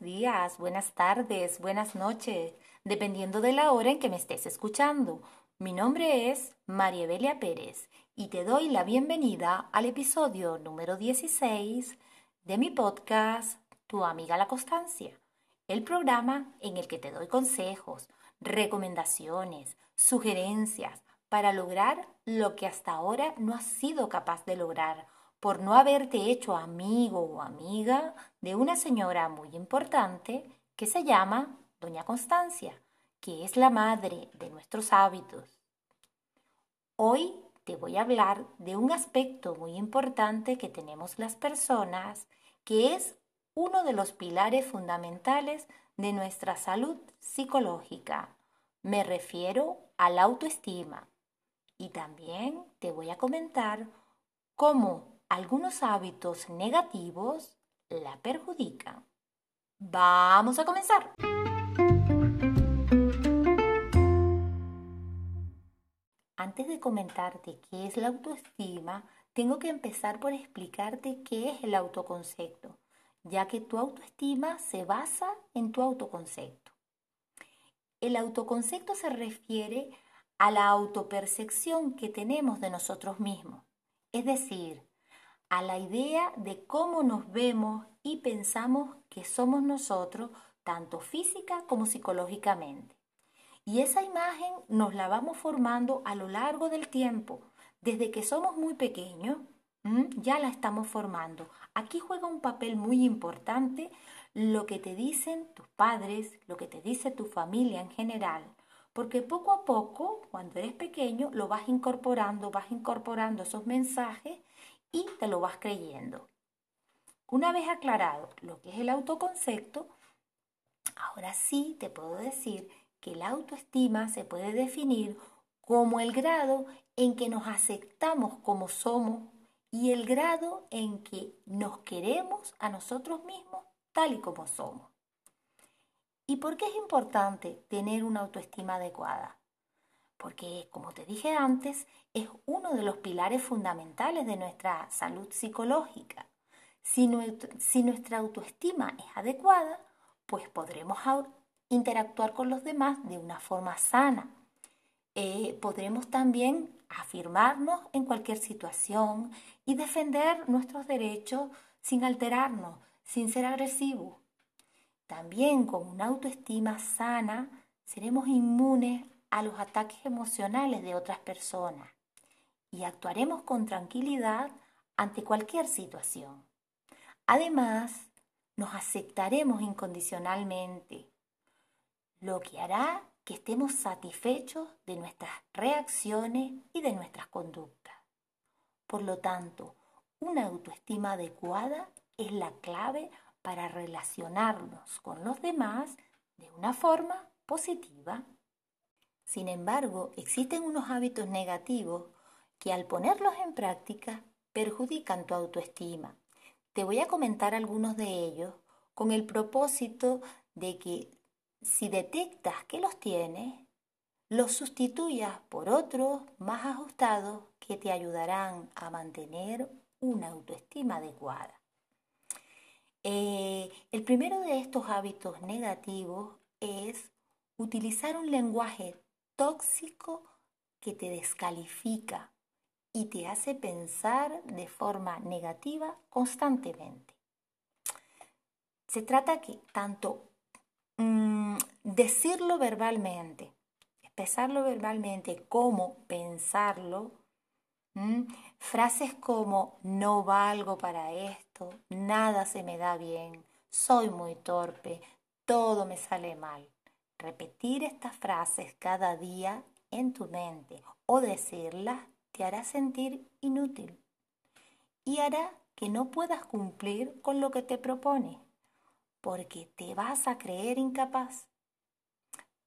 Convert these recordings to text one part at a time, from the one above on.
días, buenas tardes, buenas noches, dependiendo de la hora en que me estés escuchando. Mi nombre es María Evelia Pérez y te doy la bienvenida al episodio número 16 de mi podcast Tu amiga la constancia, el programa en el que te doy consejos, recomendaciones, sugerencias para lograr lo que hasta ahora no has sido capaz de lograr por no haberte hecho amigo o amiga de una señora muy importante que se llama Doña Constancia, que es la madre de nuestros hábitos. Hoy te voy a hablar de un aspecto muy importante que tenemos las personas, que es uno de los pilares fundamentales de nuestra salud psicológica. Me refiero a la autoestima. Y también te voy a comentar cómo algunos hábitos negativos la perjudican. Vamos a comenzar. Antes de comentarte qué es la autoestima, tengo que empezar por explicarte qué es el autoconcepto, ya que tu autoestima se basa en tu autoconcepto. El autoconcepto se refiere a la autopercepción que tenemos de nosotros mismos, es decir, a la idea de cómo nos vemos y pensamos que somos nosotros, tanto física como psicológicamente. Y esa imagen nos la vamos formando a lo largo del tiempo. Desde que somos muy pequeños, ya la estamos formando. Aquí juega un papel muy importante lo que te dicen tus padres, lo que te dice tu familia en general. Porque poco a poco, cuando eres pequeño, lo vas incorporando, vas incorporando esos mensajes y te lo vas creyendo. Una vez aclarado lo que es el autoconcepto, ahora sí te puedo decir que la autoestima se puede definir como el grado en que nos aceptamos como somos y el grado en que nos queremos a nosotros mismos tal y como somos. ¿Y por qué es importante tener una autoestima adecuada? Porque, como te dije antes, es uno de los pilares fundamentales de nuestra salud psicológica. Si, nuestra autoestima es adecuada, pues podremos interactuar con los demás de una forma sana. Eh, podremos también afirmarnos en cualquier situación y defender nuestros derechos sin alterarnos, sin ser agresivos. También con una autoestima sana seremos inmunes a los ataques emocionales de otras personas y actuaremos con tranquilidad ante cualquier situación. Además, nos aceptaremos incondicionalmente, lo que hará que estemos satisfechos de nuestras reacciones y de nuestras conductas. Por lo tanto, una autoestima adecuada es la clave para relacionarnos con los demás de una forma positiva. Sin embargo, existen unos hábitos negativos que al ponerlos en práctica perjudican tu autoestima. Te voy a comentar algunos de ellos con el propósito de que si detectas que los tienes, los sustituyas por otros más ajustados que te ayudarán a mantener una autoestima adecuada. Eh, el primero de estos hábitos negativos es utilizar un lenguaje tóxico que te descalifica y te hace pensar de forma negativa constantemente. Se trata que tanto mm, decirlo verbalmente, expresarlo verbalmente, como pensarlo, frases como no valgo para esto, nada se me da bien, soy muy torpe, todo me sale mal. Repetir estas frases cada día en tu mente o decirlas te hará sentir inútil y hará que no puedas cumplir con lo que te propone, porque te vas a creer incapaz.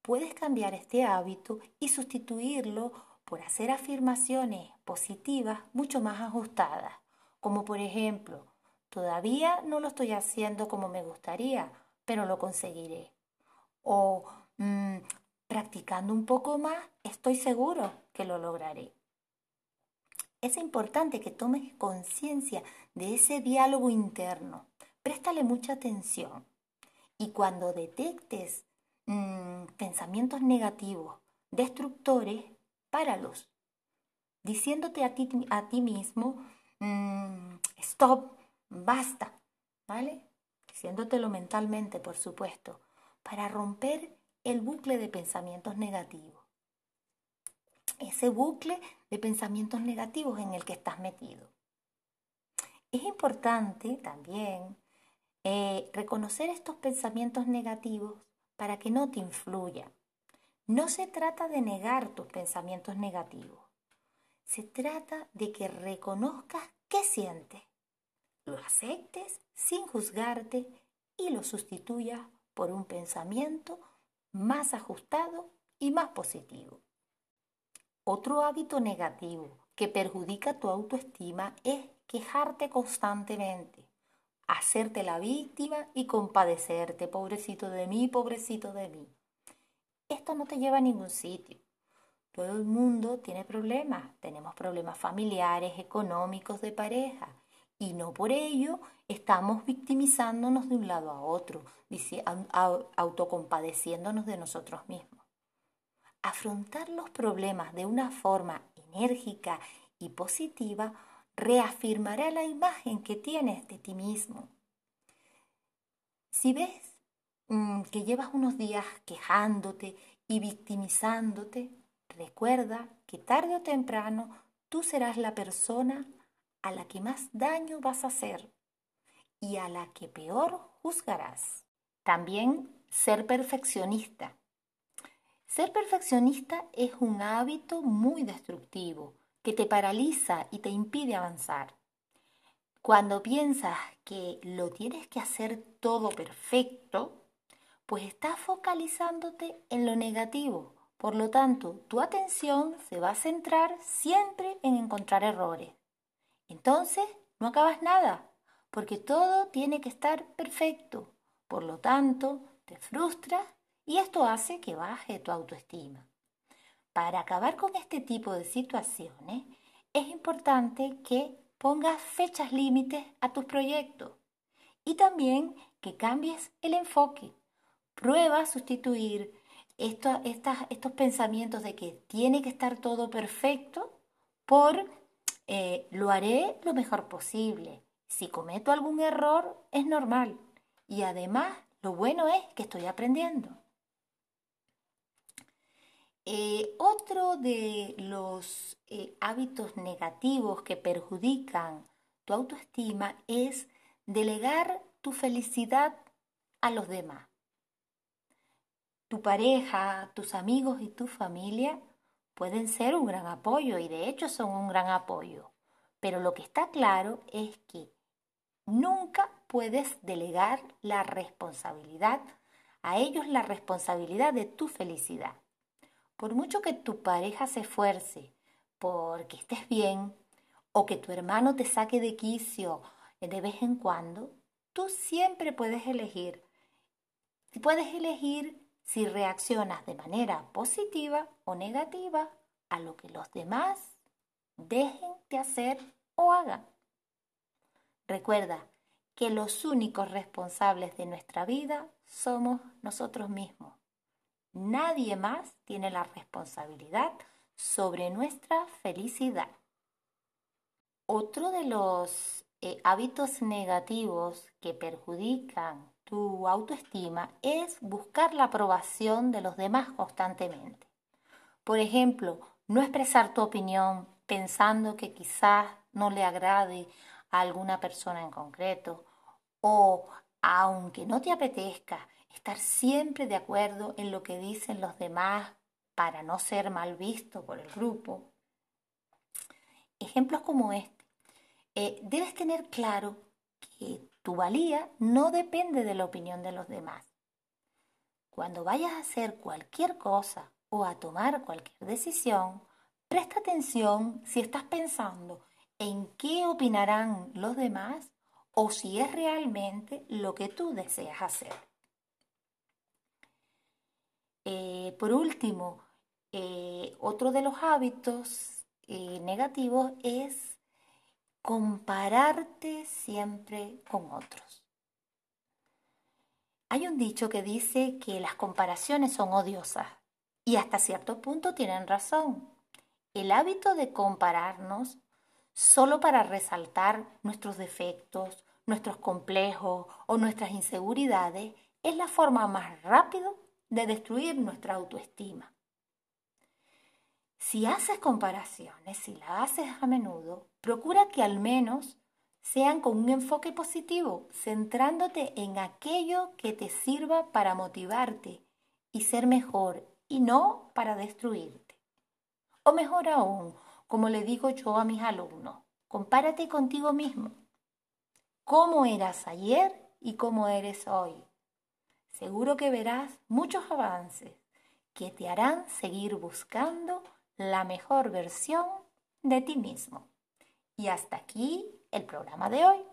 Puedes cambiar este hábito y sustituirlo por hacer afirmaciones positivas mucho más ajustadas, como por ejemplo, todavía no lo estoy haciendo como me gustaría, pero lo conseguiré. O Mm, practicando un poco más, estoy seguro que lo lograré. Es importante que tomes conciencia de ese diálogo interno. Préstale mucha atención Y cuando detectes mm, pensamientos negativos, destructores, páralos, diciéndote a ti, a ti mismo, mm, stop, basta, ¿vale? Diciéndotelo mentalmente, por supuesto, para romper el bucle de pensamientos negativos. Ese bucle de pensamientos negativos en el que estás metido. Es importante también eh, reconocer estos pensamientos negativos para que no te influyan. No se trata de negar tus pensamientos negativos. Se trata de que reconozcas qué sientes, lo aceptes sin juzgarte y lo sustituyas por un pensamiento más ajustado y más positivo. Otro hábito negativo que perjudica tu autoestima es quejarte constantemente, hacerte la víctima y compadecerte, pobrecito de mí, pobrecito de mí. Esto no te lleva a ningún sitio. Todo el mundo tiene problemas, tenemos problemas familiares, económicos, de pareja, y no por ello estamos victimizándonos de un lado a otro, autocompadeciéndonos de nosotros mismos. Afrontar los problemas de una forma enérgica y positiva reafirmará la imagen que tienes de ti mismo. Si ves mm, que llevas unos días quejándote y victimizándote, recuerda que tarde o temprano tú serás la persona a la que más daño vas a hacer y a la que peor juzgarás. También ser perfeccionista. Ser perfeccionista es un hábito muy destructivo que te paraliza y te impide avanzar. Cuando piensas que lo tienes que hacer todo perfecto, pues estás focalizándote en lo negativo. Por lo tanto, tu atención se va a centrar siempre en encontrar errores. Entonces, no acabas nada, porque todo tiene que estar perfecto. Por lo tanto, te frustras y esto hace que baje tu autoestima. Para acabar con este tipo de situaciones, es importante que pongas fechas límites a tus proyectos y también que cambies el enfoque. Prueba a sustituir estos, pensamientos de que tiene que estar todo perfecto por eh, lo haré lo mejor posible. Si cometo algún error, es normal. Y además, lo bueno es que estoy aprendiendo. Eh, otro de los eh, hábitos negativos que perjudican tu autoestima es delegar tu felicidad a los demás. Tu pareja, tus amigos y tu familia pueden ser un gran apoyo y de hecho son un gran apoyo. Pero lo que está claro es que nunca puedes delegar la responsabilidad a ellos la responsabilidad de tu felicidad. Por mucho que tu pareja se esfuerce porque estés bien o que tu hermano te saque de quicio de vez en cuando, tú siempre puedes elegir. Puedes elegir si reaccionas de manera positiva o negativa a lo que los demás dejen de hacer o hagan. Recuerda que los únicos responsables de nuestra vida somos nosotros mismos. Nadie más tiene la responsabilidad sobre nuestra felicidad. Otro de los eh, hábitos negativos que perjudican tu autoestima es buscar la aprobación de los demás constantemente. Por ejemplo, no expresar tu opinión pensando que quizás no le agrade alguna persona en concreto o, aunque no te apetezca, estar siempre de acuerdo en lo que dicen los demás para no ser mal visto por el grupo. Ejemplos como este. Eh, debes tener claro que tu valía no depende de la opinión de los demás. Cuando vayas a hacer cualquier cosa o a tomar cualquier decisión, presta atención si estás pensando en qué opinarán los demás o si es realmente lo que tú deseas hacer. Eh, por último, eh, otro de los hábitos eh, negativos es compararte siempre con otros. Hay un dicho que dice que las comparaciones son odiosas y hasta cierto punto tienen razón. El hábito de compararnos solo para resaltar nuestros defectos, nuestros complejos o nuestras inseguridades es la forma más rápida de destruir nuestra autoestima. Si haces comparaciones, si las haces a menudo, procura que al menos sean con un enfoque positivo, centrándote en aquello que te sirva para motivarte y ser mejor y no para destruirte. O mejor aún, como le digo yo a mis alumnos, compárate contigo mismo. ¿Cómo eras ayer y cómo eres hoy? Seguro que verás muchos avances que te harán seguir buscando la mejor versión de ti mismo. Y hasta aquí el programa de hoy.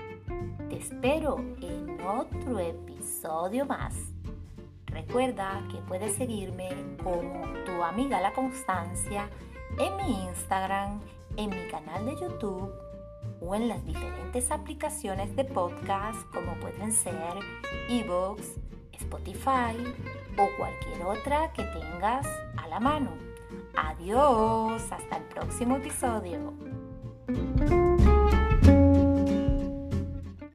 Te espero en otro episodio más. Recuerda que puedes seguirme como tu amiga La Constancia en mi Instagram, en mi canal de YouTube o en las diferentes aplicaciones de podcast como pueden ser Evox, Spotify o cualquier otra que tengas a la mano. Adiós, hasta el próximo episodio.